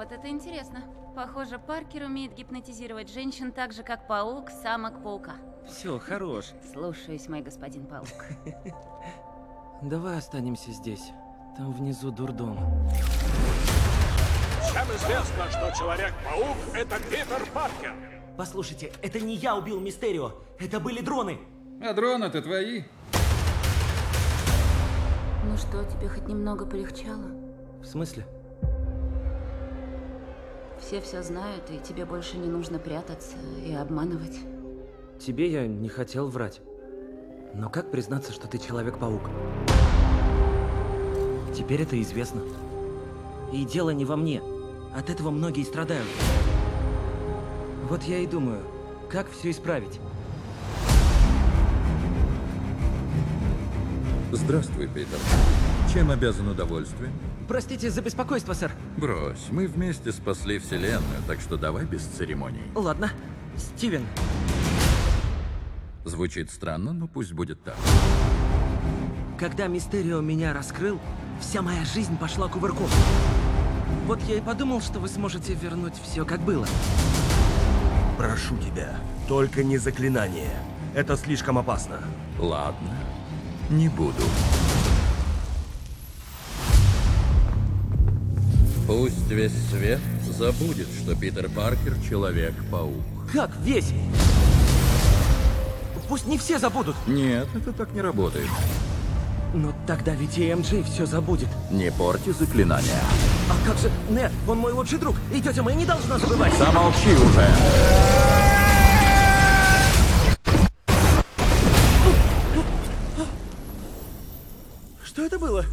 Это интересно. Похоже, Паркер умеет гипнотизировать женщин так же, как паук, самок паука. Все, хорош. Слушаюсь, мой господин паук. Давай останемся здесь. Там внизу дурдом. Всем известно, что Человек-паук — это Питер Паркер. Послушайте, это не я убил Мистерио, это были дроны. А дроны-то твои. Ну что, тебе хоть немного полегчало? В смысле? Все все знают, и тебе больше не нужно прятаться и обманывать. Тебе я не хотел врать. Но как признаться, что ты Человек-паук? Теперь это известно. И дело не во мне. От этого многие страдают. Вот я и думаю, как все исправить? Здравствуй, Питер. Чем обязан удовольствием? Простите за беспокойство, сэр. Брось, мы вместе спасли Вселенную, так что давай без церемоний. Ладно. Стивен, Звучит странно, но пусть будет так. когда Мистерио меня раскрыл, вся моя жизнь пошла кувырком. Вот я и подумал, что вы сможете вернуть все как было. Прошу тебя, только не заклинание. Это слишком опасно. Ладно, не буду. Пусть весь свет забудет, что Питер Паркер — Человек-паук. Как весь? Пусть не все забудут. Нет, это так не работает. Но тогда ведь МJ все забудет. Не порти заклинания. А как же Нет, он мой лучший друг, и тетя Мэй не должна забывать. Замолчи уже! Что это было?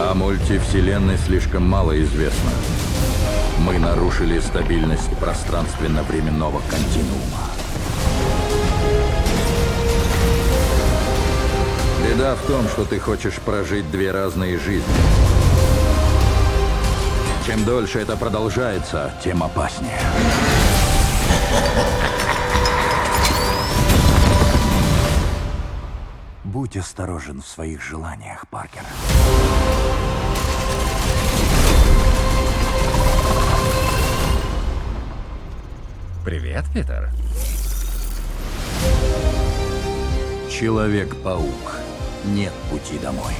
О мультивселенной слишком мало известно. Мы нарушили стабильность пространственно-временного континуума. Беда в том, что ты хочешь прожить две разные жизни. Чем дольше это продолжается, тем опаснее. Будь осторожен в своих желаниях, Паркер. Привет, Питер. Человек-паук. Нет пути домой.